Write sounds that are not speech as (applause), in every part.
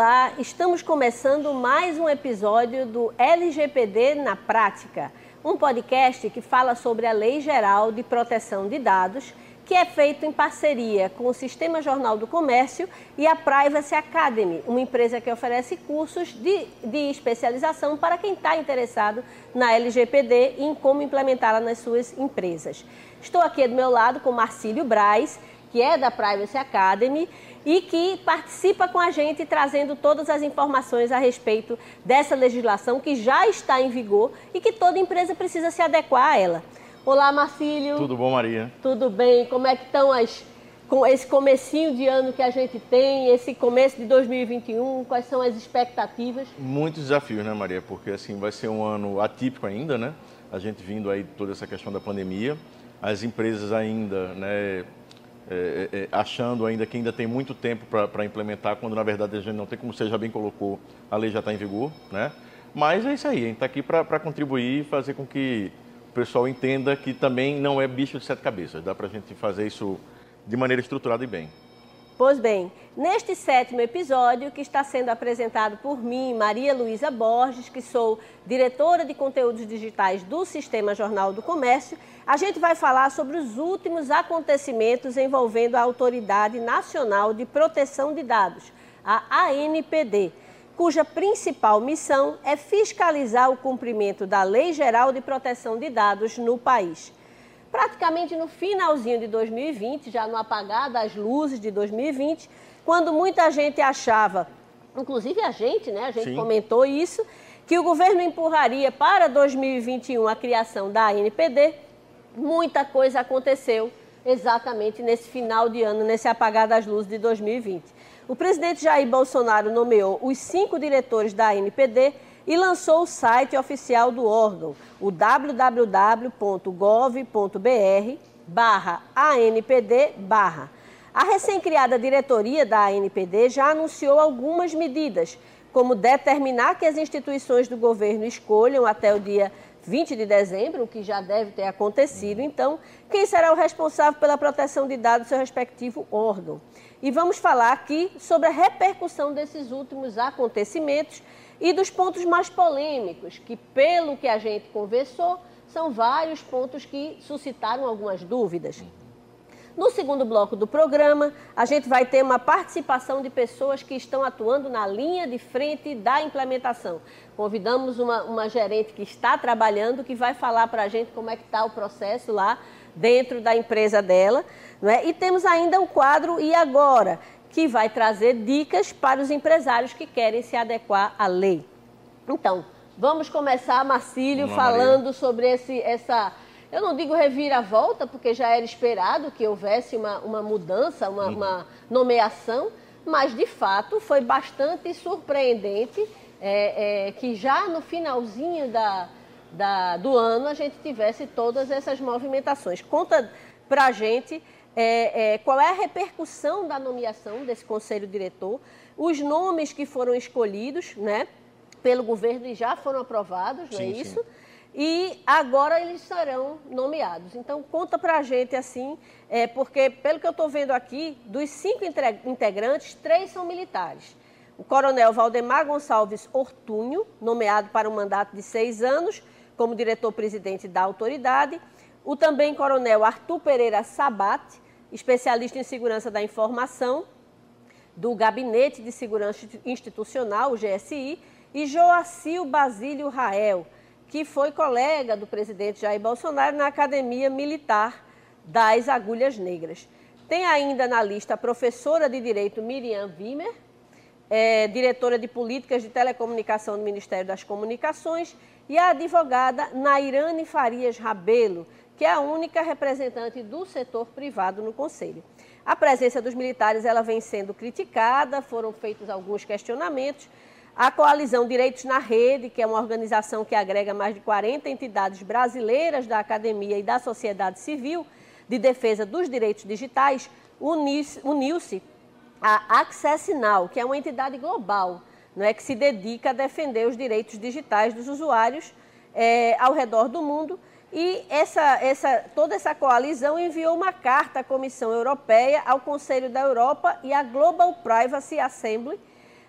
Olá, estamos começando mais um episódio do LGPD na Prática, um podcast que fala sobre a Lei Geral de Proteção de Dados, que é feito em parceria com o Sistema Jornal do Comércio e a Privacy Academy, uma empresa que oferece cursos de, de especialização para quem está interessado na LGPD e em como implementá-la nas suas empresas. Estou aqui do meu lado com Marcílio Braz, que é da Privacy Academy e que participa com a gente trazendo todas as informações a respeito dessa legislação que já está em vigor e que toda empresa precisa se adequar a ela. Olá, Marcílio. Tudo bom, Maria? Tudo bem. Como é que estão as com esse comecinho de ano que a gente tem, esse começo de 2021, quais são as expectativas? Muitos desafios, né, Maria? Porque assim vai ser um ano atípico ainda, né? A gente vindo aí toda essa questão da pandemia, as empresas ainda, né, é, é, é, achando ainda que ainda tem muito tempo para implementar, quando na verdade a gente não tem, como você já bem colocou, a lei já está em vigor, né? Mas é isso aí, a gente está aqui para contribuir e fazer com que o pessoal entenda que também não é bicho de sete cabeças, dá para a gente fazer isso de maneira estruturada e bem. Pois bem, neste sétimo episódio, que está sendo apresentado por mim, Maria Luísa Borges, que sou diretora de conteúdos digitais do Sistema Jornal do Comércio, a gente vai falar sobre os últimos acontecimentos envolvendo a Autoridade Nacional de Proteção de Dados, a ANPD, cuja principal missão é fiscalizar o cumprimento da Lei Geral de Proteção de Dados no país praticamente no finalzinho de 2020, já no apagar das luzes de 2020, quando muita gente achava, inclusive a gente, né, a gente Sim. comentou isso, que o governo empurraria para 2021 a criação da ANPD, muita coisa aconteceu exatamente nesse final de ano, nesse apagar das luzes de 2020. O presidente Jair Bolsonaro nomeou os cinco diretores da ANPD e lançou o site oficial do órgão, o www.gov.br barra ANPD barra. A recém-criada diretoria da ANPD já anunciou algumas medidas, como determinar que as instituições do governo escolham até o dia 20 de dezembro, o que já deve ter acontecido, então, quem será o responsável pela proteção de dados do seu respectivo órgão. E vamos falar aqui sobre a repercussão desses últimos acontecimentos e dos pontos mais polêmicos, que, pelo que a gente conversou, são vários pontos que suscitaram algumas dúvidas. No segundo bloco do programa, a gente vai ter uma participação de pessoas que estão atuando na linha de frente da implementação. Convidamos uma, uma gerente que está trabalhando, que vai falar para a gente como é que está o processo lá dentro da empresa dela. Não é? E temos ainda o quadro E Agora, que vai trazer dicas para os empresários que querem se adequar à lei. Então, vamos começar, Marcílio, falando sobre esse, essa, eu não digo reviravolta, porque já era esperado que houvesse uma, uma mudança, uma, uhum. uma nomeação, mas de fato foi bastante surpreendente é, é, que já no finalzinho da, da, do ano a gente tivesse todas essas movimentações. Conta para a gente é, é, qual é a repercussão da nomeação desse conselho diretor, os nomes que foram escolhidos né, pelo governo e já foram aprovados, não é isso? Sim. E agora eles serão nomeados. Então, conta para a gente assim, é, porque pelo que eu estou vendo aqui, dos cinco integrantes, três são militares. O coronel Valdemar Gonçalves Ortunho, nomeado para um mandato de seis anos como diretor-presidente da autoridade o também coronel Arthur Pereira Sabat, especialista em segurança da informação do Gabinete de Segurança Institucional, o GSI, e Joacil Basílio Rael, que foi colega do presidente Jair Bolsonaro na Academia Militar das Agulhas Negras. Tem ainda na lista a professora de Direito Miriam Wimmer, é, diretora de Políticas de Telecomunicação do Ministério das Comunicações, e a advogada Nairane Farias Rabelo, que é a única representante do setor privado no Conselho. A presença dos militares ela vem sendo criticada, foram feitos alguns questionamentos. A Coalizão Direitos na Rede, que é uma organização que agrega mais de 40 entidades brasileiras da academia e da sociedade civil de defesa dos direitos digitais, uniu-se à Access Now, que é uma entidade global não é, que se dedica a defender os direitos digitais dos usuários é, ao redor do mundo e essa, essa, toda essa coalizão enviou uma carta à Comissão Europeia, ao Conselho da Europa e à Global Privacy Assembly,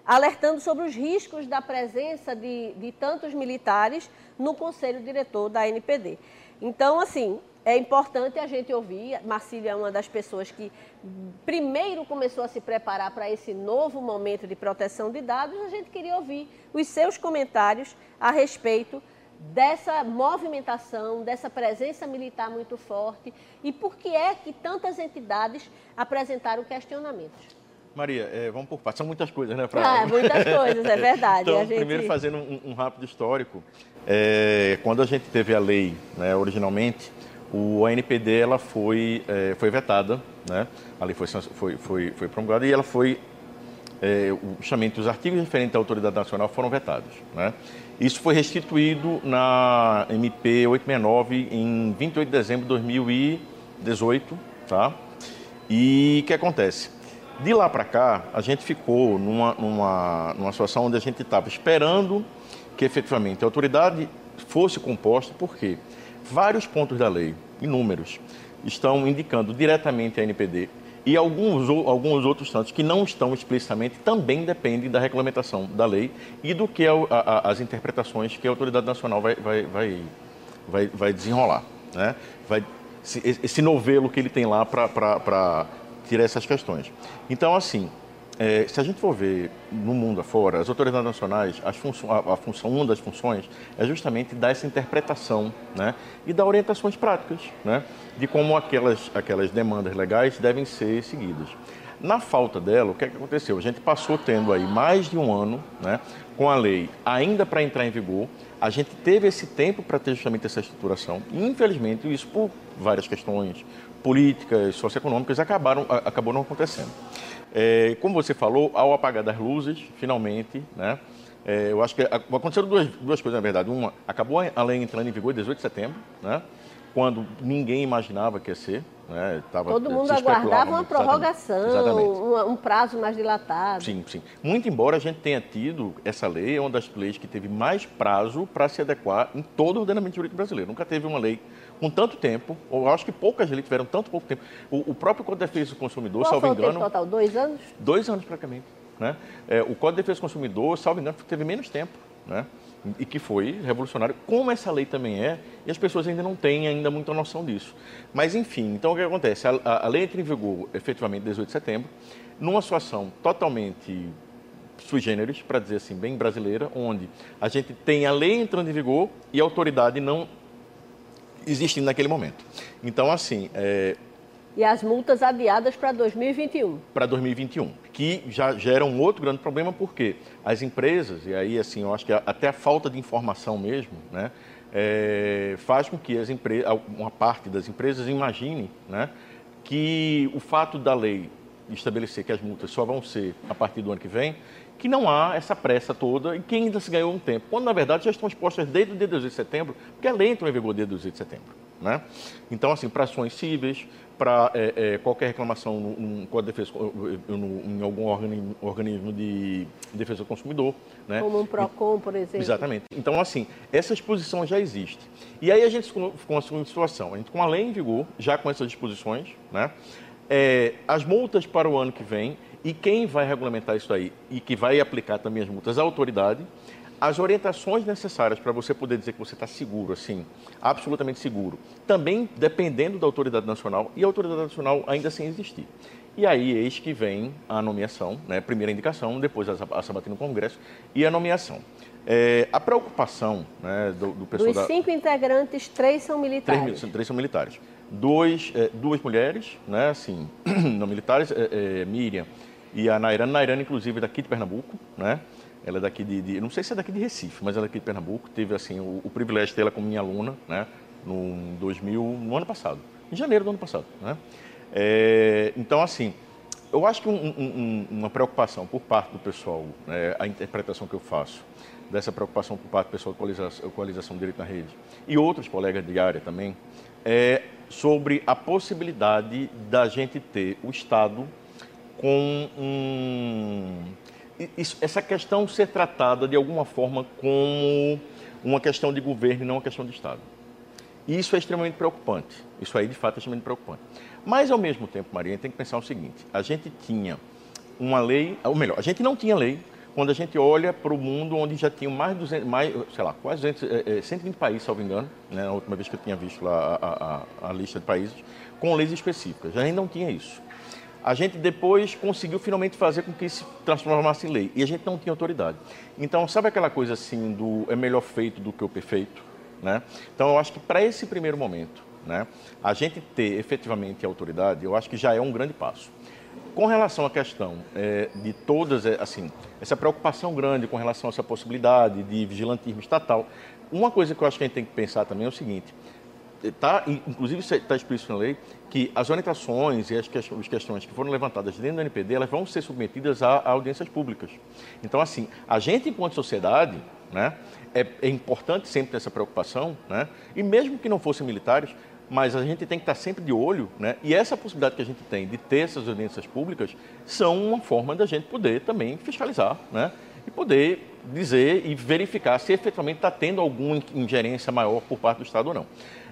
alertando sobre os riscos da presença de, de tantos militares no conselho diretor da NPD. Então, assim, é importante a gente ouvir. Marcília é uma das pessoas que primeiro começou a se preparar para esse novo momento de proteção de dados. A gente queria ouvir os seus comentários a respeito dessa movimentação, dessa presença militar muito forte e por que é que tantas entidades apresentaram questionamentos. Maria, é, vamos por partes. São muitas coisas, né? Pra... Ah, muitas coisas, é verdade. então, gente... primeiro fazendo um, um rápido histórico, é, quando a gente teve a lei, né, originalmente, o ANPD ela foi, é, foi vetada, né? A lei foi, foi, foi, foi promulgada e ela foi, é, o os artigos referentes à autoridade nacional foram vetados, né? Isso foi restituído na MP 869 em 28 de dezembro de 2018, tá? E o que acontece? De lá para cá, a gente ficou numa, numa, numa situação onde a gente estava esperando que efetivamente a autoridade fosse composta, porque vários pontos da lei, inúmeros, estão indicando diretamente a NPD e alguns, alguns outros tantos que não estão explicitamente também dependem da regulamentação da lei e do que a, a, as interpretações que a autoridade nacional vai, vai, vai, vai, vai desenrolar. Né? Vai, esse novelo que ele tem lá para tirar essas questões. Então, assim, é, se a gente for ver no mundo afora, as autoridades nacionais, as a, a, função, uma das funções é justamente dar essa interpretação né, e dar orientações práticas né, de como aquelas, aquelas demandas legais devem ser seguidas. Na falta dela, o que, é que aconteceu? A gente passou tendo aí mais de um ano né, com a lei ainda para entrar em vigor. A gente teve esse tempo para ter justamente essa estruturação e, infelizmente, isso por várias questões políticas, socioeconômicas, acabaram, acabou não acontecendo. É, como você falou, ao apagar das luzes, finalmente, né, é, eu acho que aconteceram duas, duas coisas, na verdade. Uma, acabou a lei entrando em vigor em 18 de setembro, né, quando ninguém imaginava que ia ser. Né, tava, Todo mundo aguardava uma prorrogação, exatamente. Um, um, prazo mais dilatado. Sim, sim. Muito embora a gente tenha tido, essa lei é uma das leis que teve mais prazo para se adequar em todo o ordenamento jurídico brasileiro. Nunca teve uma lei com tanto tempo, eu acho que poucas leis tiveram tanto pouco tempo. O, o próprio Código de Defesa do Consumidor, Qual salvo foi engano. O tempo total? Dois anos? Dois anos praticamente. Né? É, o Código de Defesa do Consumidor, salvo engano, teve menos tempo. Né? E que foi revolucionário, como essa lei também é, e as pessoas ainda não têm ainda muita noção disso. Mas, enfim, então o que acontece? A, a, a lei entra em vigor efetivamente 18 de setembro, numa situação totalmente sui generis, para dizer assim, bem brasileira, onde a gente tem a lei entrando em vigor e a autoridade não existindo naquele momento. Então, assim. É... E as multas adiadas para 2021. Para 2021, que já gera um outro grande problema, porque as empresas, e aí, assim, eu acho que até a falta de informação mesmo, né, é, faz com que as empresas, uma parte das empresas imagine né, que o fato da lei estabelecer que as multas só vão ser a partir do ano que vem, que não há essa pressa toda e que ainda se ganhou um tempo, quando na verdade já estão expostas desde o dia 12 de setembro, porque a lei entrou em vigor desde o 12 de setembro. Né? Então, assim, para ações cíveis, para é, é, qualquer reclamação no, no, Defesa, no, em algum organismo, organismo, de defesa do consumidor. Né? Como um PROCON, por exemplo. Exatamente. Então, assim, essa disposição já existe. E aí a gente ficou uma segunda situação. A gente, com a lei em vigor, já com essas disposições, né? É, as multas para o ano que vem e quem vai regulamentar isso aí e que vai aplicar também as multas? A autoridade. As orientações necessárias para você poder dizer que você está seguro, assim, absolutamente seguro, também dependendo da autoridade nacional e a autoridade nacional ainda sem existir. E aí, eis que vem a nomeação, né? primeira indicação, depois a sabatina no Congresso e a nomeação. É, a preocupação né, do, do pessoal. Dos cinco da... integrantes, três são militares. Três, três são militares. Dois, é, duas mulheres, né, assim, (clears throat) não militares, é, é Miriam e a Nairana, Nairana, inclusive, é daqui de Pernambuco, né? Ela é daqui de, de, não sei se é daqui de Recife, mas ela é daqui de Pernambuco. Teve, assim, o, o privilégio de tê-la como minha aluna, né? No 2000, no ano passado, em janeiro do ano passado, né? É, então, assim, eu acho que um, um, uma preocupação por parte do pessoal, né, a interpretação que eu faço dessa preocupação por parte do pessoal da coalização, coalização Direito na Rede e outros colegas de área também, é sobre a possibilidade da gente ter o Estado com um, isso, essa questão ser tratada de alguma forma como uma questão de governo e não uma questão de Estado. Isso é extremamente preocupante. Isso aí, de fato, é extremamente preocupante. Mas, ao mesmo tempo, Maria, tem que pensar o seguinte: a gente tinha uma lei, ou melhor, a gente não tinha lei, quando a gente olha para o mundo onde já tinham mais de 200, mais, sei lá, quase 200, é, é, 120 países, salvo engano, né, a última vez que eu tinha visto lá a, a, a lista de países, com leis específicas. Já ainda não tinha isso. A gente depois conseguiu finalmente fazer com que se transformasse em lei. E a gente não tinha autoridade. Então, sabe aquela coisa assim do é melhor feito do que o perfeito? Né? Então, eu acho que para esse primeiro momento, né, a gente ter efetivamente autoridade, eu acho que já é um grande passo. Com relação à questão é, de todas, é, assim, essa preocupação grande com relação a essa possibilidade de vigilantismo estatal, uma coisa que eu acho que a gente tem que pensar também é o seguinte: tá, inclusive está explícito na lei, que as orientações e as questões que foram levantadas dentro do NPD, elas vão ser submetidas a, a audiências públicas. Então, assim, a gente, enquanto sociedade, né, é, é, importante sempre ter essa preocupação, né, e mesmo que não fossem militares, mas a gente tem que estar sempre de olho, né, e essa possibilidade que a gente tem de ter essas audiências públicas são uma forma da gente poder também fiscalizar, né, e poder dizer e verificar se efetivamente está tendo alguma ingerência maior por parte do Estado ou não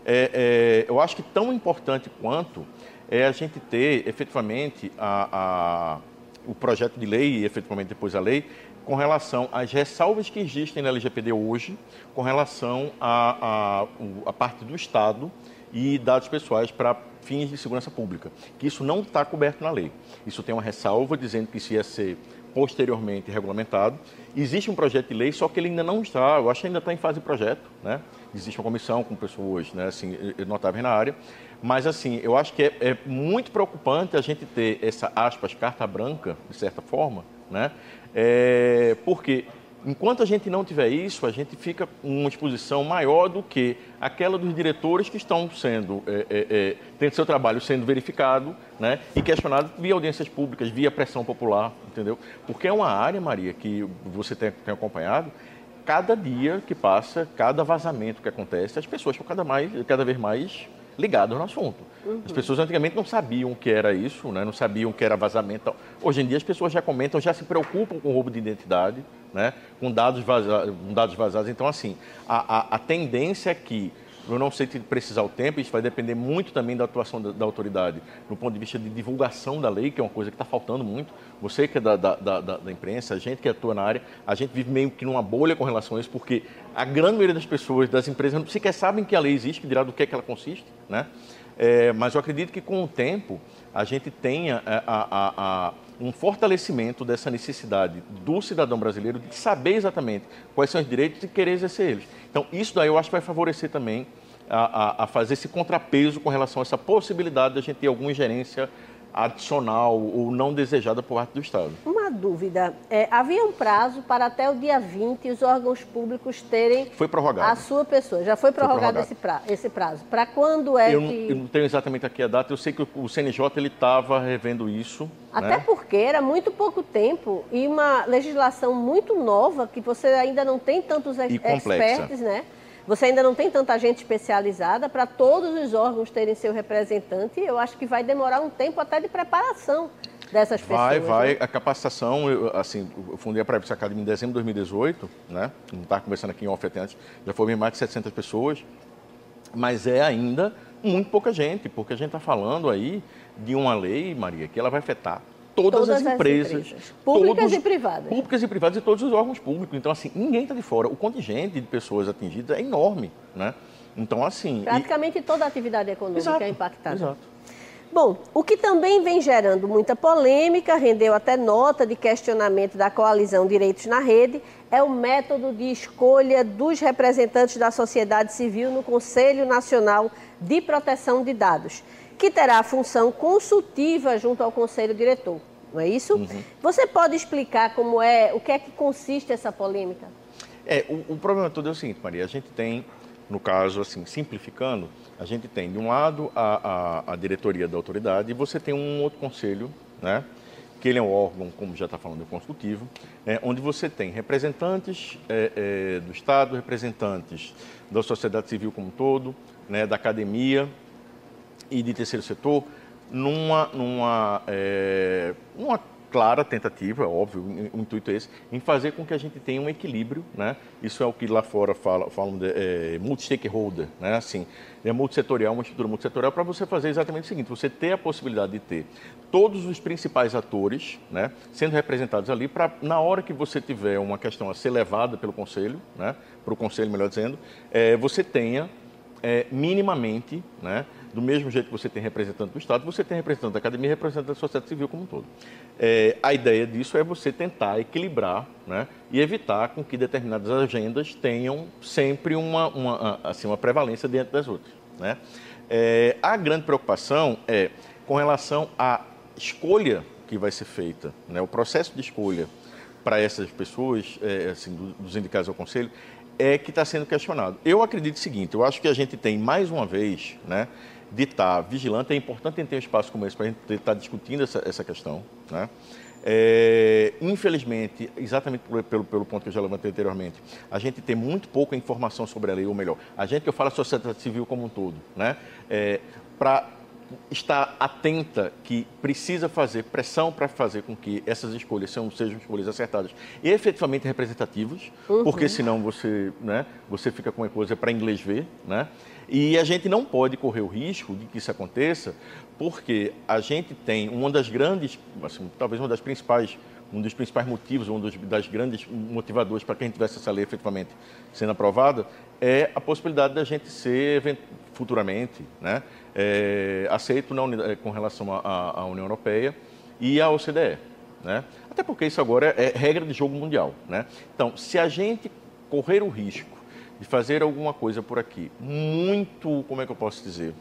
é, é, eu acho que tão importante quanto é a gente ter efetivamente a, a, o projeto de lei e efetivamente depois a lei com relação às ressalvas que existem na LGPD hoje com relação à a, a, parte do Estado e dados pessoais para fins de segurança pública, que isso não está coberto na lei. Isso tem uma ressalva dizendo que isso ia ser posteriormente regulamentado. Existe um projeto de lei, só que ele ainda não está, eu acho que ainda está em fase de projeto, né? Existe uma comissão com pessoas, né, assim, notáveis na área. Mas, assim, eu acho que é, é muito preocupante a gente ter essa, aspas, carta branca, de certa forma, né? É, porque Enquanto a gente não tiver isso, a gente fica uma exposição maior do que aquela dos diretores que estão sendo, é, é, é, tendo seu trabalho sendo verificado né, e questionado via audiências públicas, via pressão popular, entendeu? Porque é uma área, Maria, que você tem, tem acompanhado, cada dia que passa, cada vazamento que acontece, as pessoas estão cada, mais, cada vez mais ligadas no assunto. Uhum. As pessoas antigamente não sabiam o que era isso, né? não sabiam o que era vazamento. Hoje em dia as pessoas já comentam, já se preocupam com roubo de identidade, né? com, dados vazados, com dados vazados. Então, assim, a, a, a tendência é que eu não sei se precisar o tempo, isso vai depender muito também da atuação da, da autoridade, no ponto de vista de divulgação da lei, que é uma coisa que está faltando muito. Você que é da, da, da, da, imprensa, a gente que atua na área, a gente vive meio que numa bolha com relação a isso, porque a grande maioria das pessoas, das empresas, não sequer sabem que a lei existe, que dirá do que, é que ela consiste, né? É, mas eu acredito que com o tempo a gente tenha a, a, a um fortalecimento dessa necessidade do cidadão brasileiro de saber exatamente quais são os direitos e querer exercer eles. Então, isso daí eu acho que vai favorecer também a, a, fazer esse contrapeso com relação a essa possibilidade de a gente ter alguma ingerência adicional ou não desejada por parte do Estado. Uma dúvida. É, havia um prazo para até o dia 20 os órgãos públicos terem foi prorrogado. a sua pessoa. Já foi prorrogado, foi prorrogado. Esse, prazo. Para quando é eu que... Não, eu não tenho exatamente aqui a data. Eu sei que o CNJ estava revendo isso. Até né? porque era muito pouco tempo e uma legislação muito nova que você ainda não tem tantos experts, né? Você ainda não tem tanta gente especializada para todos os órgãos terem seu representante. Eu acho que vai demorar um tempo até de preparação dessas pessoas. Vai, vai. Né? A capacitação, eu, assim, eu fundei a Privacy Academy em dezembro de 2018, né? Não estava conversando aqui em off antes, já foram mais de 700 pessoas, mas é ainda muito pouca gente, porque a gente está falando aí de uma lei, Maria, que ela vai afetar todas, todas as, empresas, as empresas, públicas todos, e privadas. Públicas e privadas e todos os órgãos públicos. Então, assim, ninguém está de fora. O contingente de pessoas atingidas é enorme, né? Então, assim... Praticamente e... toda a atividade econômica exato, é impactada. Exato. Bom, o que também vem gerando muita polêmica, rendeu até nota de questionamento da coalizão Direitos na Rede, é o método de escolha dos representantes da sociedade civil no Conselho Nacional de Proteção de Dados, que terá a função consultiva junto ao Conselho Diretor não é isso? Uhum. Você pode explicar como é, o que é que consiste essa polêmica? É, o, o, problema todo é o seguinte, Maria, a gente tem, no caso, assim, simplificando, a gente tem, de um lado, a, a, a diretoria da autoridade e você tem um outro conselho, né? que ele é um órgão, como já está falando, consultivo, é, onde você tem representantes é, é, do Estado, representantes da sociedade civil como um todo, né, da academia e de terceiro setor, numa, numa, é, numa clara tentativa, óbvio, o intuito é esse, em fazer com que a gente tenha um equilíbrio, né? Isso é o que lá fora fala, falam de é, multi-stakeholder, né? Assim, é multissetorial, uma estrutura multissetorial para você fazer exatamente o seguinte, você ter a possibilidade de ter todos os principais atores, né, sendo representados ali para na hora que você tiver uma questão a ser levada pelo conselho, né, para o conselho, melhor dizendo, é, você tenha é, minimamente, né, do mesmo jeito que você tem representante do Estado, você tem representante da academia e representante da sociedade civil como um todo. É, a ideia disso é você tentar equilibrar né, e evitar com que determinadas agendas tenham sempre uma, uma, assim, uma prevalência diante das outras. Né? É, a grande preocupação é com relação à escolha que vai ser feita, né, o processo de escolha para essas pessoas, é, assim, dos indicados ao Conselho, é que está sendo questionado. Eu acredito o seguinte, eu acho que a gente tem, mais uma vez, né, de estar vigilante. É importante ter um espaço como esse para a gente estar discutindo essa, essa questão. Né? É, infelizmente, exatamente pelo, pelo ponto que eu já levantei anteriormente, a gente tem muito pouca informação sobre a lei, ou melhor, a gente que eu falo a sociedade civil como um todo, né? É, para estar atenta que precisa fazer pressão para fazer com que essas escolhas sejam, sejam escolhas acertadas e efetivamente representativas, uhum. porque senão você, né, você fica com uma coisa para inglês ver, né? E a gente não pode correr o risco de que isso aconteça, porque a gente tem uma das grandes, assim, talvez uma das principais, um dos principais motivos, um dos das grandes motivadores para que a gente tivesse essa lei efetivamente sendo aprovada, é a possibilidade da gente ser futuramente, né, é, aceito na, é, com relação à União Europeia e à OCDE. Né? Até porque isso agora é, regra de jogo mundial. Né? Então, se a gente correr o risco de fazer alguma coisa por aqui, muito, como é que eu posso dizer?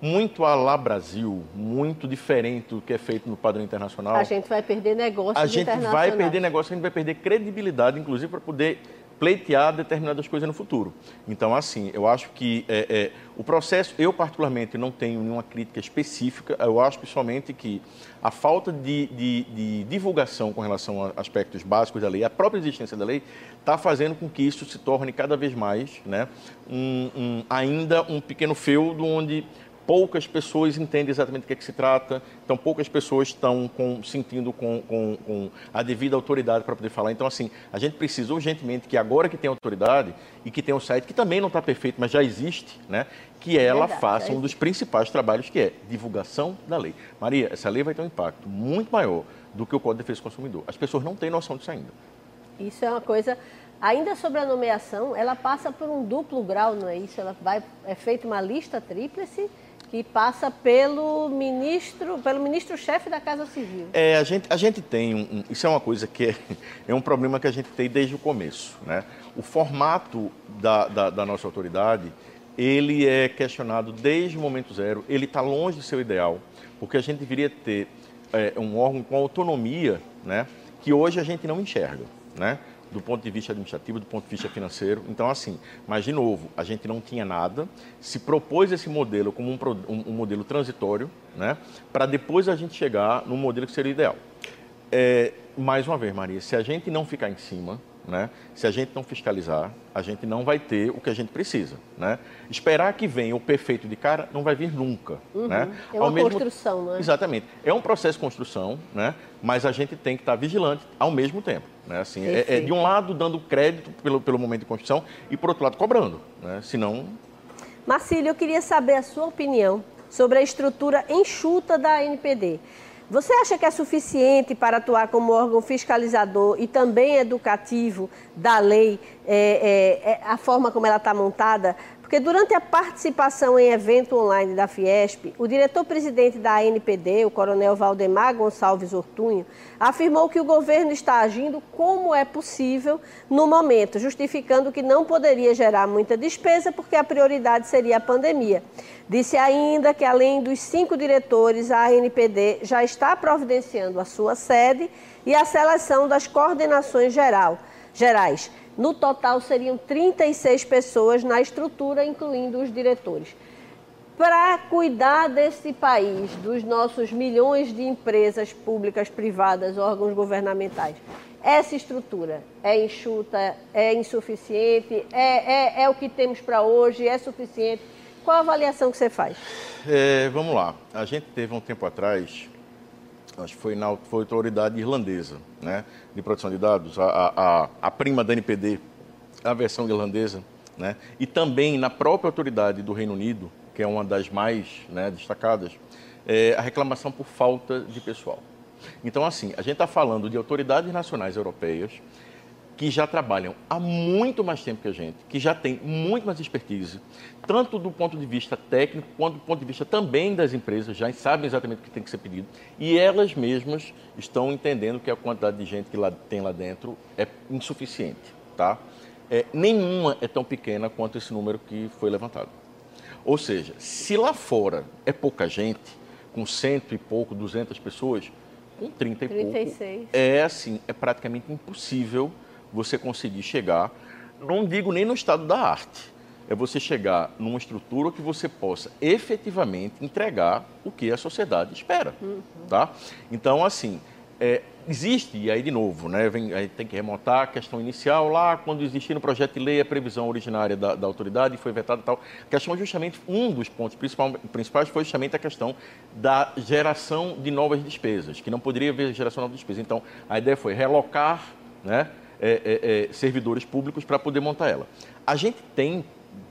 Muito a lá Brasil, muito diferente do que é feito no padrão internacional. A gente vai perder negócios A gente vai perder negócio, a gente vai perder credibilidade, inclusive, para poder pleitear determinadas coisas no futuro. Então, assim, eu acho que é, é, o processo, eu particularmente não tenho nenhuma crítica específica, eu acho somente que a falta de, de, de divulgação com relação a aspectos básicos da lei, a própria existência da lei, está fazendo com que isso se torne cada vez mais, né, um, um, ainda um pequeno feudo onde poucas pessoas entendem exatamente do que, é que se trata, então poucas pessoas estão com, sentindo com, com, com, a devida autoridade para poder falar. Então, assim, a gente precisa urgentemente que agora que tem autoridade e que tem um site que também não está perfeito, mas já existe, né, que ela Verdade, faça um dos principais trabalhos que é divulgação da lei. Maria, essa lei vai ter um impacto muito maior do que o Código de Defesa do Consumidor. As pessoas não têm noção disso ainda. Isso é uma coisa Ainda sobre a nomeação, ela passa por um duplo grau, não é isso? Ela vai, é feita uma lista tríplice que passa pelo ministro, pelo ministro-chefe da Casa Civil. É, a gente, a gente tem um, um, isso é uma coisa que é, (laughs) é, um problema que a gente tem desde o começo, né? O formato da, da, da nossa autoridade, ele é questionado desde o momento zero, ele está longe de ser o ideal, porque a gente deveria ter é, um órgão com autonomia, né? Que hoje a gente não enxerga, né? Do ponto de vista administrativo, do ponto de vista financeiro. Então, assim, mas de novo, a gente não tinha nada, se propôs esse modelo como um, um, modelo transitório, né, para depois a gente chegar no modelo que seria ideal. É, mais uma vez, Maria, se a gente não ficar em cima, né? Se a gente não fiscalizar, a gente não vai ter o que a gente precisa. Né? Esperar que venha o perfeito de cara não vai vir nunca. Uhum. Né? É uma mesmo... construção, não é? Exatamente. É um processo de construção, né? mas a gente tem que estar vigilante ao mesmo tempo. Né? Assim, é, é, de um lado dando crédito pelo, pelo momento de construção e, por outro lado, cobrando. Né? Senão... Marcílio, eu queria saber a sua opinião sobre a estrutura enxuta da NPD. Você acha que é suficiente para atuar como órgão fiscalizador e também educativo da lei, é, é, é a forma como ela está montada? Porque durante a participação em evento online da Fiesp, o diretor-presidente da ANPD, o coronel Valdemar Gonçalves Ortunho, afirmou que o governo está agindo como é possível no momento, justificando que não poderia gerar muita despesa porque a prioridade seria a pandemia. Disse ainda que, além dos cinco diretores, a ANPD já está providenciando a sua sede e a seleção das coordenações geral, gerais no total, seriam 36 pessoas na estrutura, incluindo os diretores. Para cuidar desse país, dos nossos milhões de empresas públicas, privadas, órgãos governamentais, essa estrutura é enxuta, é insuficiente, é, é, é o que temos para hoje, é suficiente? Qual a avaliação que você faz? É, vamos lá. A gente teve um tempo atrás acho que foi na foi autoridade irlandesa né, de proteção de dados, a, a, a prima da NPD, a versão irlandesa, né, e também na própria autoridade do Reino Unido, que é uma das mais né, destacadas, é, a reclamação por falta de pessoal. Então, assim, a gente está falando de autoridades nacionais europeias que já trabalham há muito mais tempo que a gente, que já têm muito mais expertise, tanto do ponto de vista técnico, quanto do ponto de vista também das empresas, já sabem exatamente o que tem que ser pedido, e elas mesmas estão entendendo que a quantidade de gente que lá, tem lá dentro é insuficiente, tá? É, nenhuma é tão pequena quanto esse número que foi levantado. Ou seja, se lá fora é pouca gente, com cento e pouco, duzentas pessoas, com 30 e 36. pouco, é assim, é praticamente impossível você conseguir chegar, não digo nem no estado da arte, é você chegar numa estrutura que você possa efetivamente entregar o que a sociedade espera, uhum. tá? Então, assim, é, existe, e aí de novo, né, vem, aí tem que remontar a questão inicial lá, quando existia no projeto de lei a previsão originária da, da autoridade, foi vetada e tal. A questão justamente, um dos pontos principal, principais foi justamente a questão da geração de novas despesas, que não poderia haver geração de novas despesas. Então, a ideia foi relocar, né, é, é, é, servidores públicos para poder montar ela. A gente tem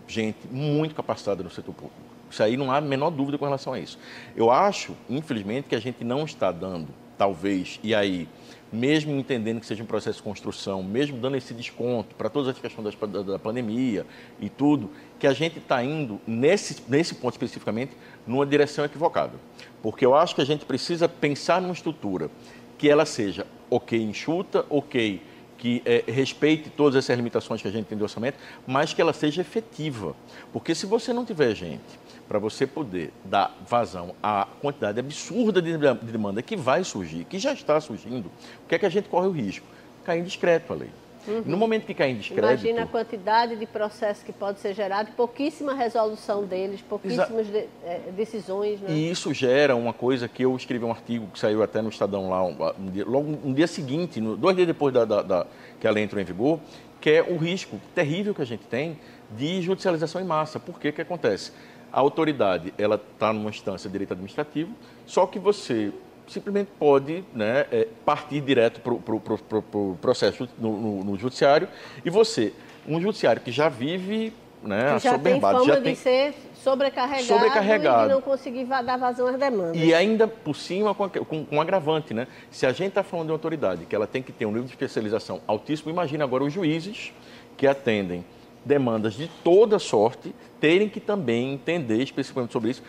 gente muito capacitada no setor público. Isso aí não há a menor dúvida com relação a isso. Eu acho, infelizmente, que a gente não está dando, talvez, e aí, mesmo entendendo que seja um processo de construção, mesmo dando esse desconto para todas as questões da, da pandemia e tudo, que a gente está indo, nesse, nesse ponto especificamente, numa direção equivocada. Porque eu acho que a gente precisa pensar numa estrutura que ela seja ok enxuta, ok que é, respeite todas essas limitações que a gente tem de orçamento, mas que ela seja efetiva. Porque se você não tiver gente para você poder dar vazão à quantidade absurda de demanda que vai surgir, que já está surgindo, o que é que a gente corre o risco? Cair discreto a lei. Uhum. No momento que cai em descrédito... Imagina a quantidade de processos que pode ser gerado, pouquíssima resolução deles, pouquíssimas de, é, decisões. Né? E isso gera uma coisa que eu escrevi um artigo que saiu até no Estadão lá, um, um dia, logo um dia seguinte, no, dois dias depois da, da, da, que a lei entrou em vigor, que é o risco terrível que a gente tem de judicialização em massa. Por que que acontece? A autoridade ela está numa instância de direito administrativo, só que você simplesmente pode né, é, partir direto para o pro, pro, pro, processo no, no, no, judiciário e você, um judiciário que já vive né, que já tem fama já de tem... ser sobrecarregado, sobrecarregado e de não conseguir dar vazão às demandas. E ainda por cima com, com, com um agravante, né? Se a gente está falando de uma autoridade que ela tem que ter um nível de especialização altíssimo, imagina agora os juízes que atendem demandas de toda sorte terem que também entender especificamente sobre isso,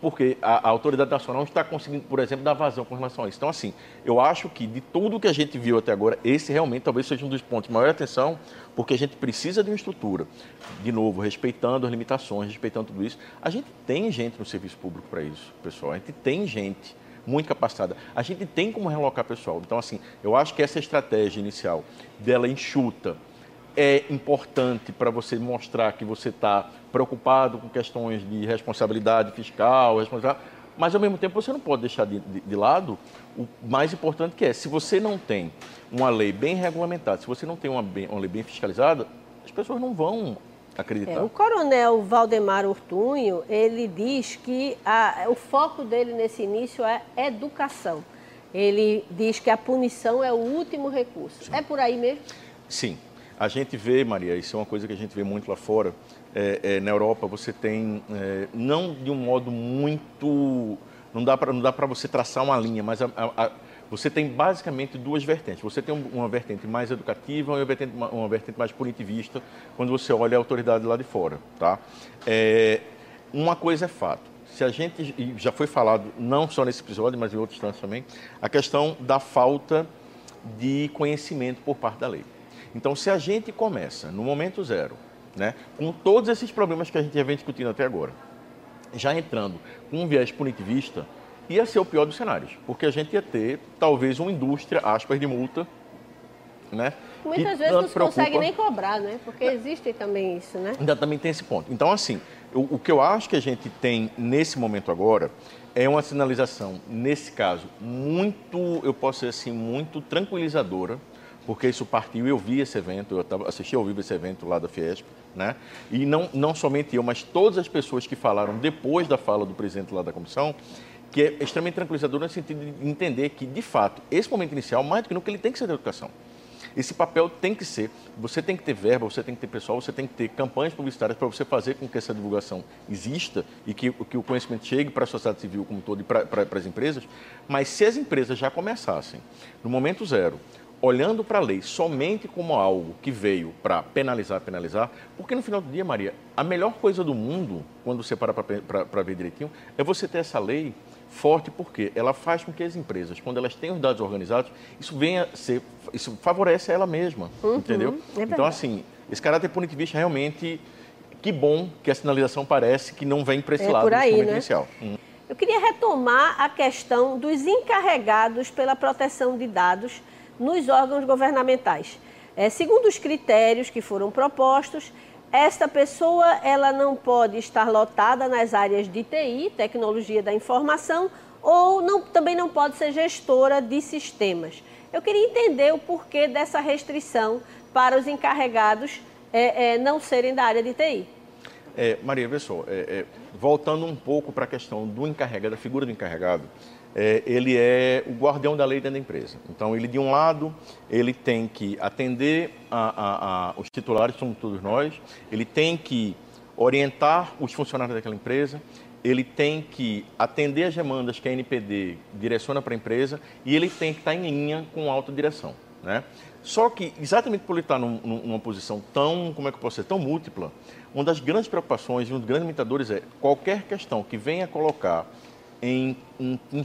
porque a, a, autoridade nacional está conseguindo, por exemplo, dar vazão com relação a isso. Então, assim, eu acho que de tudo que a gente viu até agora, esse realmente talvez seja um dos pontos de maior atenção, porque a gente precisa de uma estrutura, de novo, respeitando as limitações, respeitando tudo isso. A gente tem gente no serviço público para isso, pessoal. A gente tem gente muito capacitada. A gente tem como relocar pessoal. Então, assim, eu acho que essa estratégia inicial dela enxuta, é importante para você mostrar que você está preocupado com questões de responsabilidade fiscal, responsabilidade, mas ao mesmo tempo você não pode deixar de, de, de, lado o mais importante que é, se você não tem uma lei bem regulamentada, se você não tem uma, bem, uma lei bem fiscalizada, as pessoas não vão acreditar. É, o coronel Valdemar Ortunho, ele diz que a, o foco dele nesse início é educação. Ele diz que a punição é o último recurso. Sim. É por aí mesmo? Sim, a gente vê, Maria, isso é uma coisa que a gente vê muito lá fora. É, é, na Europa você tem, é, não de um modo muito. Não dá para você traçar uma linha, mas a, a, a, você tem basicamente duas vertentes. Você tem uma vertente mais educativa e uma vertente, uma, uma vertente mais punitivista quando você olha a autoridade lá de fora. Tá? É, uma coisa é fato. Se a gente, e já foi falado, não só nesse episódio, mas em outros tantos também, a questão da falta de conhecimento por parte da lei. Então, se a gente começa no momento zero, né, com todos esses problemas que a gente já vem discutindo até agora, já entrando com um viés punitivista, ia ser o pior dos cenários, porque a gente ia ter talvez uma indústria, aspas, de multa, né? Muitas vezes não preocupa... consegue nem cobrar, né? Porque existe também isso, né? Ainda também tem esse ponto. Então, assim, o, o que eu acho que a gente tem nesse momento agora é uma sinalização, nesse caso, muito, eu posso dizer assim, muito tranquilizadora, porque isso partiu, eu vi esse evento, eu assisti ao vivo esse evento lá da Fiesp, né? E não, não somente eu, mas todas as pessoas que falaram depois da fala do presidente lá da comissão, que é extremamente tranquilizador no sentido de entender que, de fato, esse momento inicial, mais do que nunca, ele tem que ser da educação. Esse papel tem que ser, você tem que ter verba, você tem que ter pessoal, você tem que ter campanhas publicitárias para você fazer com que essa divulgação exista e que, que o conhecimento chegue para a sociedade civil como todo e para, para, para as empresas. Mas se as empresas já começassem, no momento zero, olhando para a lei somente como algo que veio para penalizar, penalizar, porque no final do dia, Maria, a melhor coisa do mundo, quando você para para ver direitinho, é você ter essa lei forte porque ela faz com que as empresas, quando elas têm os dados organizados, isso venha ser, isso favorece ela mesma, uhum, entendeu? É então assim, esse caráter punitivista realmente, que bom que a sinalização parece que não vem para esse é lado por aí, né? inicial. Hum. Eu queria retomar a questão dos encarregados pela proteção de dados nos órgãos governamentais. É, segundo os critérios que foram propostos, esta pessoa ela não pode estar lotada nas áreas de TI, tecnologia da informação, ou não, também não pode ser gestora de sistemas. Eu queria entender o porquê dessa restrição para os encarregados é, é, não serem da área de TI. É, Maria, só, é, é, voltando um pouco para a questão do encarregado, da figura do encarregado, é, ele é o guardião da lei dentro da empresa. Então, ele, de um lado, ele tem que atender a, a, a, os titulares, somos todos nós, ele tem que orientar os funcionários daquela empresa, ele tem que atender as demandas que a NPD direciona para a empresa e ele tem que estar em linha com a autodireção. Né? Só que, exatamente por ele estar num, numa posição tão, como é que eu posso ser, tão múltipla, uma das grandes preocupações, um dos grandes limitadores é qualquer questão que venha colocar em, em, em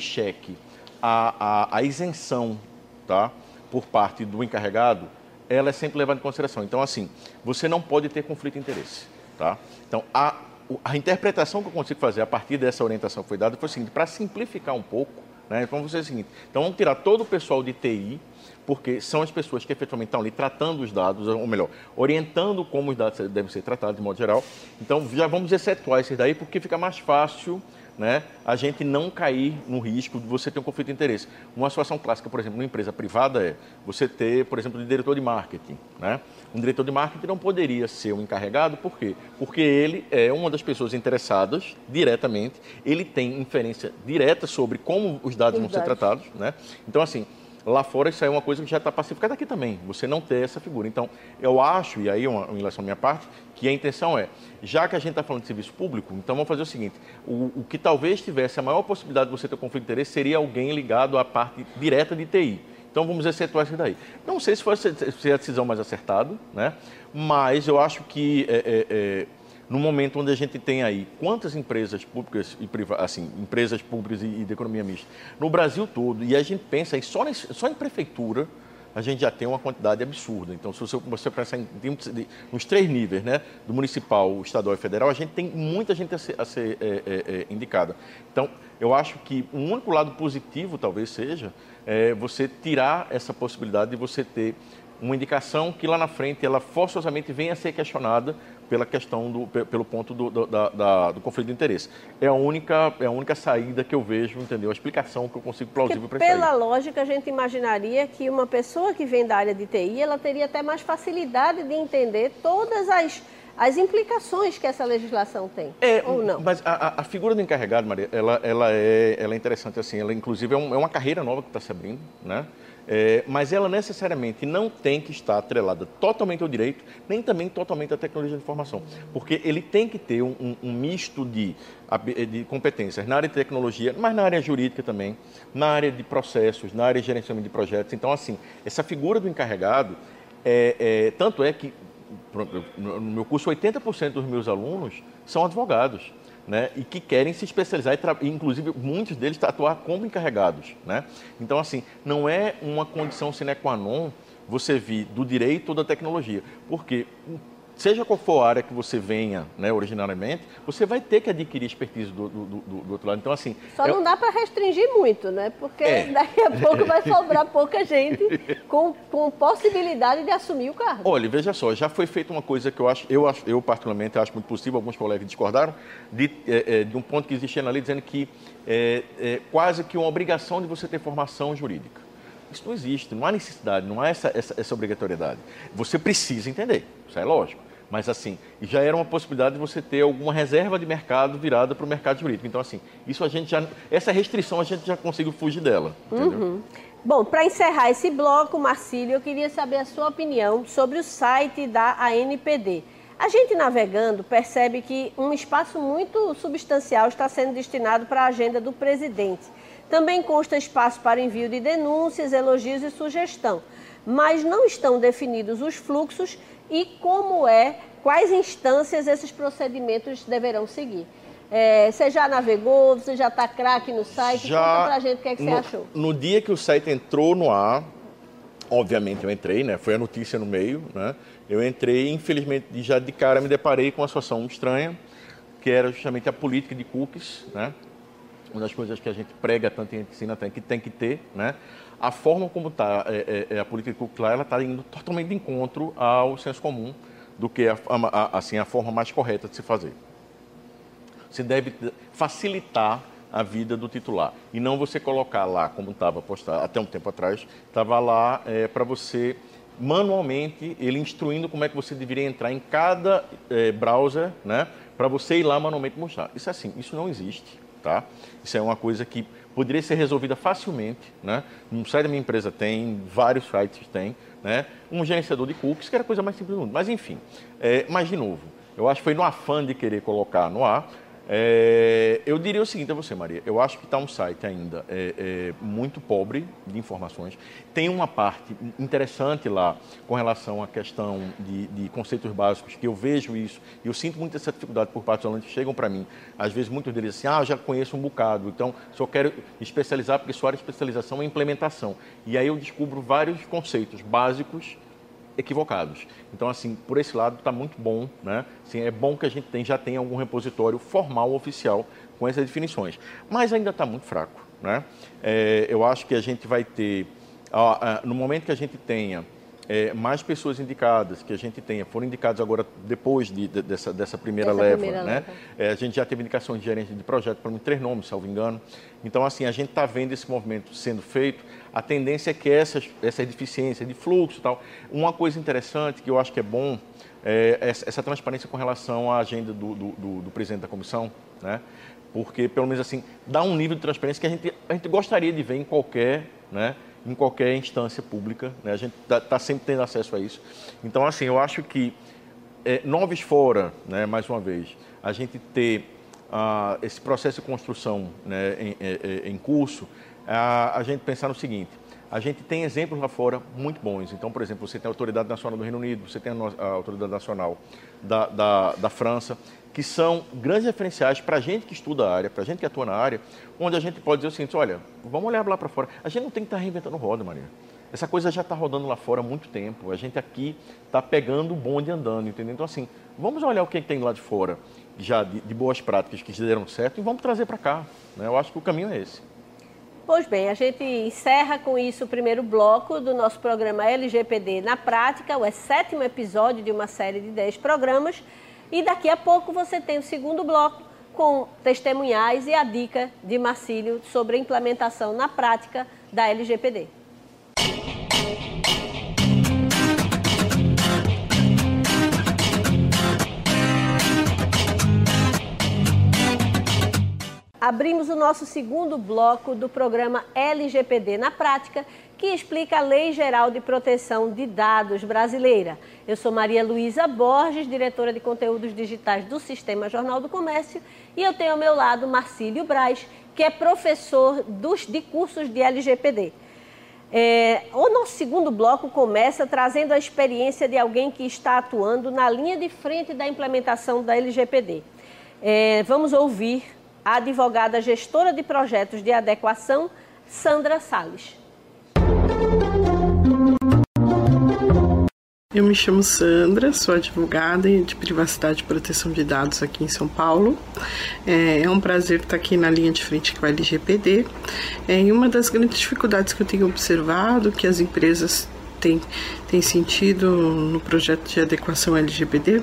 a, a, a, isenção tá, por parte do encarregado, ela é sempre levada em consideração. Então, assim, você não pode ter conflito de interesse. Tá? Então, a, a interpretação que eu consigo fazer a partir dessa orientação que foi dada foi o seguinte, para simplificar um pouco, né, vamos fazer o seguinte, então vamos tirar todo o pessoal de TI, porque são as pessoas que efetivamente estão ali tratando os dados, ou melhor, orientando como os dados devem ser tratados de modo geral. Então já vamos excetuar esses daí, porque fica mais fácil né, a gente não cair no risco de você ter um conflito de interesse. Uma situação clássica, por exemplo, numa empresa privada é você ter, por exemplo, um diretor de marketing. Né? Um diretor de marketing não poderia ser um encarregado, por quê? Porque ele é uma das pessoas interessadas diretamente, ele tem inferência direta sobre como os dados vão ser tratados. Né? Então, assim, Lá fora isso é uma coisa que já está pacificada aqui também, você não ter essa figura. Então, eu acho, e aí uma, em relação à minha parte, que a intenção é, já que a gente está falando de serviço público, então vamos fazer o seguinte, o, o, que talvez tivesse a maior possibilidade de você ter conflito de interesse seria alguém ligado à parte direta de TI. Então vamos excetuar isso daí. Não sei se foi a decisão mais acertada, né? mas eu acho que é, é, é no momento onde a gente tem aí quantas empresas públicas e privadas, assim, empresas públicas e, de economia mista no Brasil todo, e a gente pensa aí só, nesse, só em prefeitura, a gente já tem uma quantidade absurda. Então, se você, você pensar em, em, nos três níveis, né, do municipal, estadual e federal, a gente tem muita gente a ser, a ser é, é, é, indicada. Então, eu acho que um único lado positivo, talvez seja, é você tirar essa possibilidade de você ter uma indicação que lá na frente ela forçosamente venha a ser questionada pela questão do, pelo ponto do, do, da, do conflito de interesse. É a única, é a única saída que eu vejo, entendeu? A explicação que eu consigo plausível para isso. Pela lógica, a gente imaginaria que uma pessoa que vem da área de TI, ela teria até mais facilidade de entender todas as as implicações que essa legislação tem, é, ou não? Mas a, a, figura do encarregado, Maria, ela, ela, é, ela é interessante assim, ela inclusive é, um, é uma carreira nova que está se abrindo, né? É, mas ela necessariamente não tem que estar atrelada totalmente ao direito, nem também totalmente à tecnologia de informação, porque ele tem que ter um, um, misto de, de competências na área de tecnologia, mas na área jurídica também, na área de processos, na área de gerenciamento de projetos. Então, assim, essa figura do encarregado, é, é, tanto é que no meu curso 80% dos meus alunos são advogados né, e que querem se especializar, e inclusive muitos deles atuar como encarregados. Né? Então, assim, não é uma condição sine qua non você vir do direito ou da tecnologia, porque seja qual for a área que você venha, né, originariamente, você vai ter que adquirir expertise do, do, do, do outro lado. Então, assim... Só é... não dá para restringir muito, né? Porque é. daqui a pouco vai sobrar pouca gente (laughs) com, com possibilidade de assumir o cargo. Olha, veja só, já foi feita uma coisa que eu acho, eu, acho, eu particularmente acho muito possível, alguns colegas discordaram, de, é, é, de um ponto que existia na lei dizendo que é, é quase que uma obrigação de você ter formação jurídica. Isso não existe, não há necessidade, não há essa, essa, essa obrigatoriedade. Você precisa entender, isso é lógico. Mas assim, já era uma possibilidade de você ter alguma reserva de mercado virada para o mercado jurídico. Então, assim, isso a gente já. Essa restrição a gente já conseguiu fugir dela. Uhum. Bom, para encerrar esse bloco, Marcílio, eu queria saber a sua opinião sobre o site da ANPD. A gente navegando percebe que um espaço muito substancial está sendo destinado para a agenda do presidente. Também consta espaço para envio de denúncias, elogios e sugestão, mas não estão definidos os fluxos e como é, quais instâncias esses procedimentos deverão seguir. É, você já navegou, você já está craque no site? Já, Conta pra gente o que, é que no, você achou. No dia que o site entrou no ar, obviamente eu entrei, né? Foi a notícia no meio, né? Eu entrei, infelizmente, já de cara me deparei com uma situação estranha, que era justamente a política de cookies, né? Uma das coisas que a gente prega tanto em ensina que tem que ter, né? A forma como está é, é, é, a política lá, ela está indo totalmente de encontro ao senso comum do que a, a, assim, a forma mais correta de se fazer você deve facilitar a vida do titular. E não você colocar lá, como estava postado até um tempo atrás, estava lá é, para você manualmente, ele instruindo como é que você deveria entrar em cada é, browser, né, para você ir lá manualmente mostrar. Isso é assim, isso não existe, tá? Isso é uma coisa que poderia ser resolvida facilmente, né? No site da minha empresa tem, vários sites tem, né? Um gerenciador de cookies, que era a coisa mais simples do mundo. Mas enfim, é, mas de novo, eu acho que foi no afã de querer colocar no ar, é, eu diria o seguinte a você, Maria. Eu acho que está um site ainda é, é, muito pobre de informações. Tem uma parte interessante lá com relação à questão de, de conceitos básicos, que eu vejo isso e eu sinto muita essa dificuldade por parte dos alunos que chegam para mim. Às vezes, muitos deles assim, ah, já conheço um bocado, então só quero especializar porque sua área de especialização é implementação. E aí eu descubro vários conceitos básicos equivocados. Então, assim, por esse lado está muito bom, né? Assim, é bom que a gente tem, já tenha algum repositório formal, oficial, com essas definições. Mas ainda está muito fraco, né? É, eu acho que a gente vai ter, no momento que a gente tenha é, mais pessoas indicadas, que a gente tenha, foram indicados agora depois de, de, dessa, dessa primeira Essa leva, primeira né? Leva. É, a gente já teve indicação de gerente de projeto para três nomes, salvo engano. Então, assim, a gente está vendo esse movimento sendo feito. A tendência é que essas, essa deficiência de fluxo e tal. Uma coisa interessante que eu acho que é bom é essa transparência com relação à agenda do, do, do, presidente da comissão, né? Porque, pelo menos assim, dá um nível de transparência que a gente, a gente gostaria de ver em qualquer, né? em qualquer instância pública. Né? A gente está tá sempre tendo acesso a isso. Então, assim, eu acho que é, noves fora, né, mais uma vez, a gente ter ah, esse processo de construção né, em, em, é, é, em curso, a, a gente pensar no seguinte, a gente tem exemplos lá fora muito bons. Então, por exemplo, você tem a Autoridade Nacional do Reino Unido, você tem a, Autoridade Nacional da, da, da França, que são grandes referenciais para a gente que estuda a área, para a gente que atua na área, onde a gente pode dizer o seguinte, olha, vamos olhar lá para fora. A gente não tem que estar tá reinventando roda, Maria. Essa coisa já está rodando lá fora há muito tempo. A gente aqui está pegando o bonde andando, entendeu? Então, assim, vamos olhar o que tem lá de fora, já de, de boas práticas que deram certo, e vamos trazer para cá. Né? Eu acho que o caminho é esse. Pois bem, a gente encerra com isso o primeiro bloco do nosso programa LGPD na prática, o sétimo episódio de uma série de 10 programas. E daqui a pouco você tem o segundo bloco com testemunhais e a dica de Marcílio sobre a implementação na prática da LGPD. Abrimos o nosso segundo bloco do programa LGPD na prática, que explica a Lei Geral de Proteção de Dados brasileira. Eu sou Maria Luísa Borges, diretora de conteúdos digitais do Sistema Jornal do Comércio, e eu tenho ao meu lado Marcílio Braz, que é professor dos, de cursos de LGPD. É, o nosso segundo bloco começa trazendo a experiência de alguém que está atuando na linha de frente da implementação da LGPD. É, vamos ouvir a advogada gestora de projetos de adequação, Sandra Sales. Eu me chamo Sandra, sou advogada de privacidade e proteção de dados aqui em São Paulo. É, é um prazer estar aqui na linha de frente com a LGPD. É, e uma das grandes dificuldades que eu tenho observado que as empresas têm, têm sentido no projeto de adequação LGPD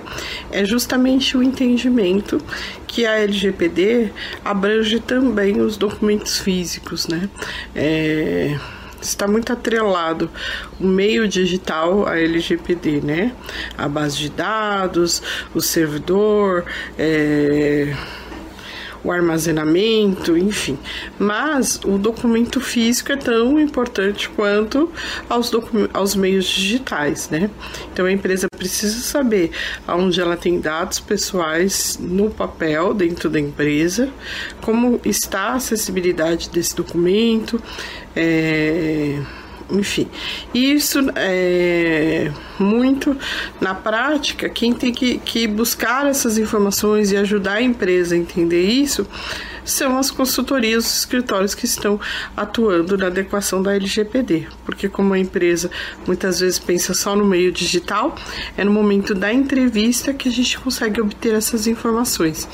é justamente o entendimento que a LGPD abrange também os documentos físicos, né? É, está muito atrelado o meio digital à LGPD, né? A base de dados, o servidor, é o armazenamento, enfim. Mas o documento físico é tão importante quanto aos, aos meios digitais, né? Então a empresa precisa saber aonde ela tem dados pessoais no papel dentro da empresa, como está a acessibilidade desse documento, é enfim, isso é muito na prática. Quem tem que, que buscar essas informações e ajudar a empresa a entender isso são as consultorias, os escritórios que estão atuando na adequação da LGPD, porque como a empresa muitas vezes pensa só no meio digital, é no momento da entrevista que a gente consegue obter essas informações.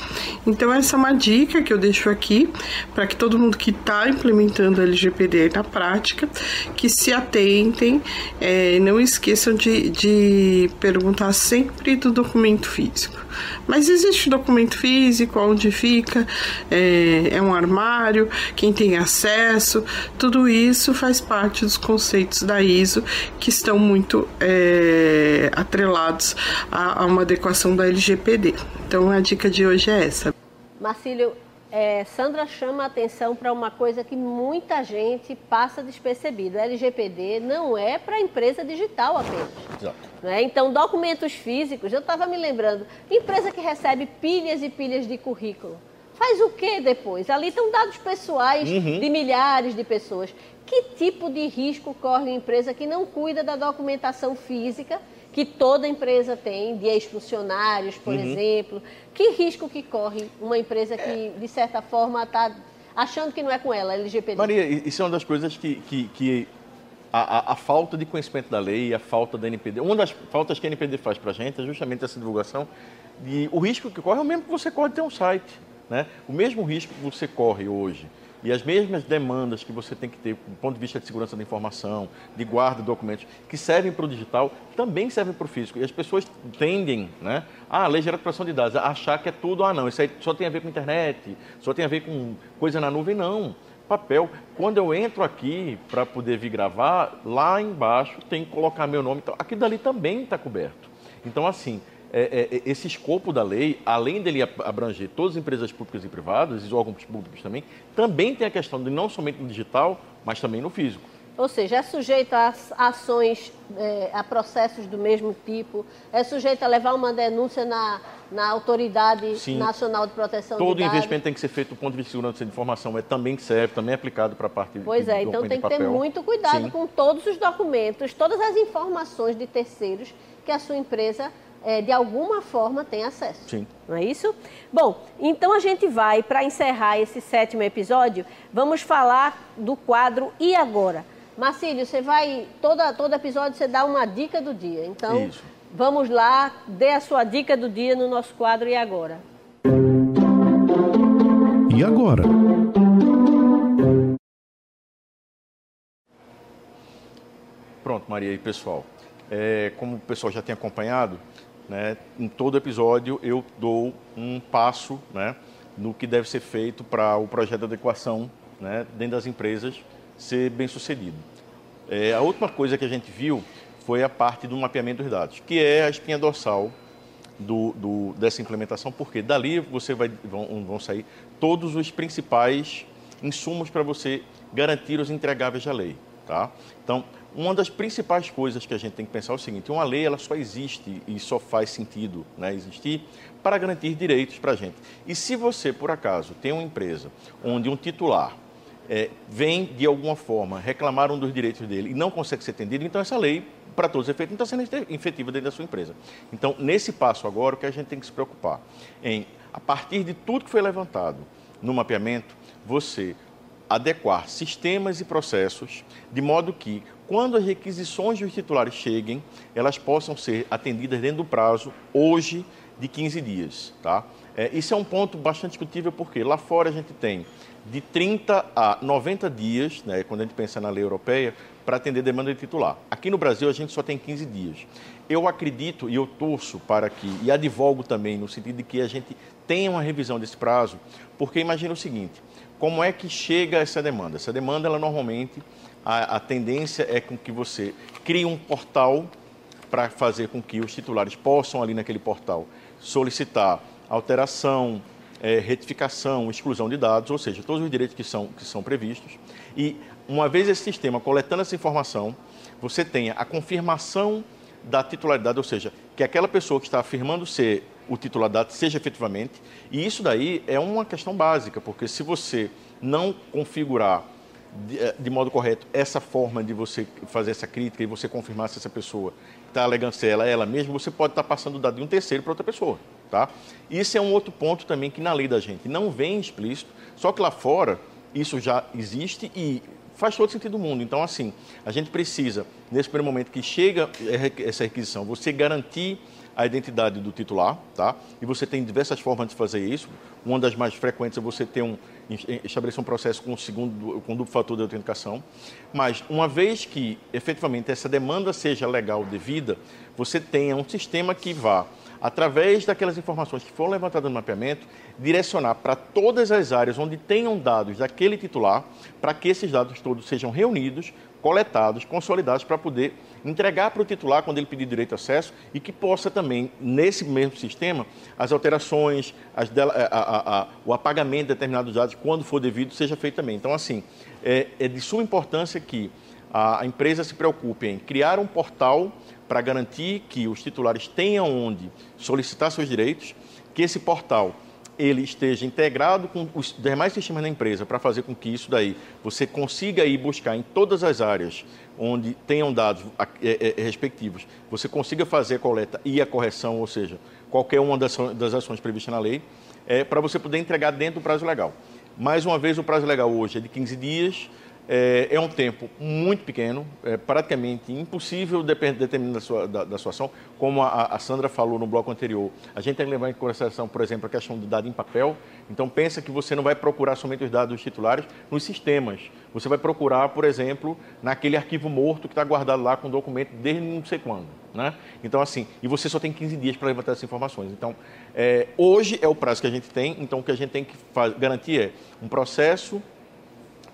Então essa é uma dica que eu deixo aqui para que todo mundo que está implementando a LGPD na prática, que se atentem, é, não esqueçam de, de perguntar sempre do documento físico. Mas existe documento físico, onde fica, é, é um armário, quem tem acesso, tudo isso faz parte dos conceitos da ISO que estão muito é, atrelados a, a uma adequação da LGPD. Então a dica de hoje é essa. Marcílio, é, Sandra chama a atenção para uma coisa que muita gente passa despercebido. A LGPD não é para empresa digital apenas. Exato. Né? Então, documentos físicos, eu estava me lembrando, empresa que recebe pilhas e pilhas de currículo. Faz o que depois? Ali estão dados pessoais uhum. de milhares de pessoas. Que tipo de risco corre a empresa que não cuida da documentação física que toda empresa tem, de ex-funcionários, por uhum. exemplo. Que risco que corre uma empresa que, de certa forma, está achando que não é com ela, LGPD? Maria, isso é uma das coisas que, que, que a, a, a, falta de conhecimento da lei, a falta da NPD. Uma das faltas que a NPD faz para a gente é justamente essa divulgação de o risco que corre é o mesmo que você corre de ter um site. Né? O mesmo risco que você corre hoje e as mesmas demandas que você tem que ter do ponto de vista de segurança da informação, de guarda de documentos, que servem para o digital, também servem para o físico. E as pessoas tendem, né? Ah, a lei de recuperação de dados, achar que é tudo, ah não, isso aí só tem a ver com internet, só tem a ver com coisa na nuvem, não. Papel. Quando eu entro aqui para poder vir gravar, lá embaixo tem que colocar meu nome. Aquilo dali também está coberto. Então, assim, é, é, é, esse escopo da lei, além dele abranger todas as empresas públicas e privadas, e os órgãos públicos também, também tem a questão de não somente no digital, mas também no físico. Ou seja, é sujeito a ações, é, a processos do mesmo tipo, é sujeito a levar uma denúncia na, na Autoridade Sim. Nacional de Proteção Todo de Todo investimento tem que ser feito do ponto de vista de segurança de informação, é também serve, também é aplicado para a parte Pois é, então tem que ter muito cuidado Sim. com todos os documentos, todas as informações de terceiros que a sua empresa é, de alguma forma tem acesso. Sim. Não é isso? Bom, então a gente vai, para encerrar esse sétimo episódio, vamos falar do quadro E Agora? Marcílio, você vai, toda, todo episódio você dá uma dica do dia. Então, isso. vamos lá, dê a sua dica do dia no nosso quadro E Agora? E agora? Pronto, Maria e pessoal. É, como o pessoal já tem acompanhado, né, em todo episódio eu dou um passo né, no que deve ser feito para o projeto de adequação né, dentro das empresas ser bem sucedido. É, a última coisa que a gente viu foi a parte do mapeamento dos dados, que é a espinha dorsal do, do, dessa implementação, porque dali você vai, vão, vão sair todos os principais insumos para você garantir os entregáveis da lei. Tá? Então, uma das principais coisas que a gente tem que pensar é o seguinte: uma lei ela só existe e só faz sentido né, existir para garantir direitos para a gente. E se você, por acaso, tem uma empresa onde um titular é, vem, de alguma forma, reclamar um dos direitos dele e não consegue ser atendido, então essa lei, para todos os efeitos, não está sendo efetiva dentro da sua empresa. Então, nesse passo agora, o que a gente tem que se preocupar em, a partir de tudo que foi levantado no mapeamento, você adequar sistemas e processos de modo que quando as requisições dos titulares cheguem, elas possam ser atendidas dentro do prazo, hoje, de 15 dias. Tá? É, isso é um ponto bastante discutível, porque lá fora a gente tem de 30 a 90 dias, né, quando a gente pensa na lei europeia, para atender demanda de titular. Aqui no Brasil a gente só tem 15 dias. Eu acredito e eu torço para que, e advogo também, no sentido de que a gente tenha uma revisão desse prazo, porque imagina o seguinte, como é que chega essa demanda? Essa demanda, ela normalmente a, a tendência é com que você crie um portal para fazer com que os titulares possam ali naquele portal solicitar alteração, é, retificação, exclusão de dados, ou seja, todos os direitos que são, que são previstos. E uma vez esse sistema coletando essa informação, você tenha a confirmação da titularidade, ou seja, que aquela pessoa que está afirmando ser o titular da seja efetivamente. E isso daí é uma questão básica, porque se você não configurar de, eh, de, modo correto essa forma de você fazer essa crítica e você confirmar se essa pessoa está alegando ser ela, ela mesma, você pode estar tá passando o dado de um terceiro para outra pessoa. Tá? Isso é um outro ponto também que na lei da gente não vem explícito, só que lá fora isso já existe e faz todo sentido do mundo. Então, assim, a gente precisa, nesse primeiro momento que chega essa requisição, você garantir a identidade do titular, tá? E você tem diversas formas de fazer isso. Uma das mais frequentes é você ter um estabelecer um processo com segundo com duplo fator de autenticação. Mas uma vez que efetivamente essa demanda seja legal devida, você tenha um sistema que vá através daquelas informações que foram levantadas no mapeamento, direcionar para todas as áreas onde tenham dados daquele titular, para que esses dados todos sejam reunidos, coletados, consolidados, para poder entregar para o titular quando ele pedir direito de acesso e que possa também, nesse mesmo sistema, as alterações, as a, a, a, o apagamento de determinados dados, quando for devido, seja feito também. Então, assim, é, é de suma importância que a empresa se preocupe em criar um portal para garantir que os titulares tenham onde solicitar seus direitos, que esse portal ele esteja integrado com os demais sistemas da empresa para fazer com que isso daí você consiga ir buscar em todas as áreas onde tenham dados é, é, respectivos, você consiga fazer a coleta e a correção, ou seja, qualquer uma das, ações previstas na lei, é, para você poder entregar dentro do prazo legal. Mais uma vez, o prazo legal hoje é de 15 dias, é, é, um tempo muito pequeno, é praticamente impossível dependendo da sua, da, da sua ação. Como a, a, Sandra falou no bloco anterior, a gente tem que levar em consideração, por exemplo, a questão do dado em papel. Então, pensa que você não vai procurar somente os dados dos titulares nos sistemas. Você vai procurar, por exemplo, naquele arquivo morto que está guardado lá com o documento desde não sei quando. Né? Então, assim, e você só tem 15 dias para levantar essas informações. Então, é, hoje é o prazo que a gente tem, então o que a gente tem que garantir é um processo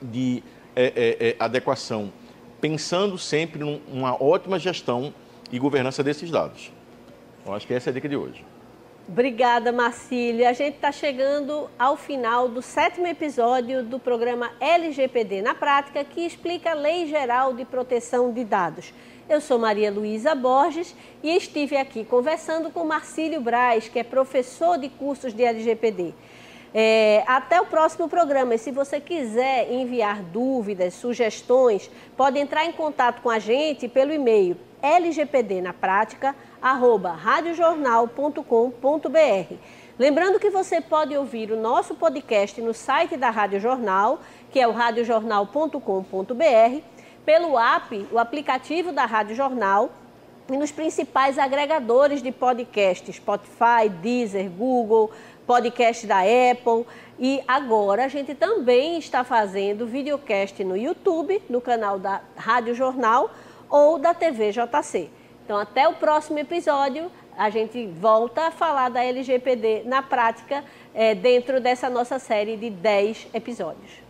de é, é, é, adequação, pensando sempre numa ótima gestão e governança desses dados. Eu acho que essa é a dica de hoje. Obrigada, Marcília. A gente está chegando ao final do sétimo episódio do programa LGPD na Prática, que explica a Lei Geral de Proteção de Dados. Eu sou Maria Luísa Borges e estive aqui conversando com Marcílio Braz, que é professor de cursos de LGPD. É, até o próximo programa. E se você quiser enviar dúvidas, sugestões, pode entrar em contato com a gente pelo e-mail lgpdnaprática@radiojornal.com.br. Lembrando que você pode ouvir o nosso podcast no site da Rádio Jornal, que é o radiojornal.com.br, pelo app, o aplicativo da Rádio Jornal e nos principais agregadores de podcast, Spotify, Deezer, Google, podcast da Apple. E agora a gente também está fazendo videocast no YouTube, no canal da Rádio Jornal ou da TV JC. Então, até o próximo episódio, a gente volta a falar da LGPD na prática, é, dentro dessa nossa série de 10 episódios.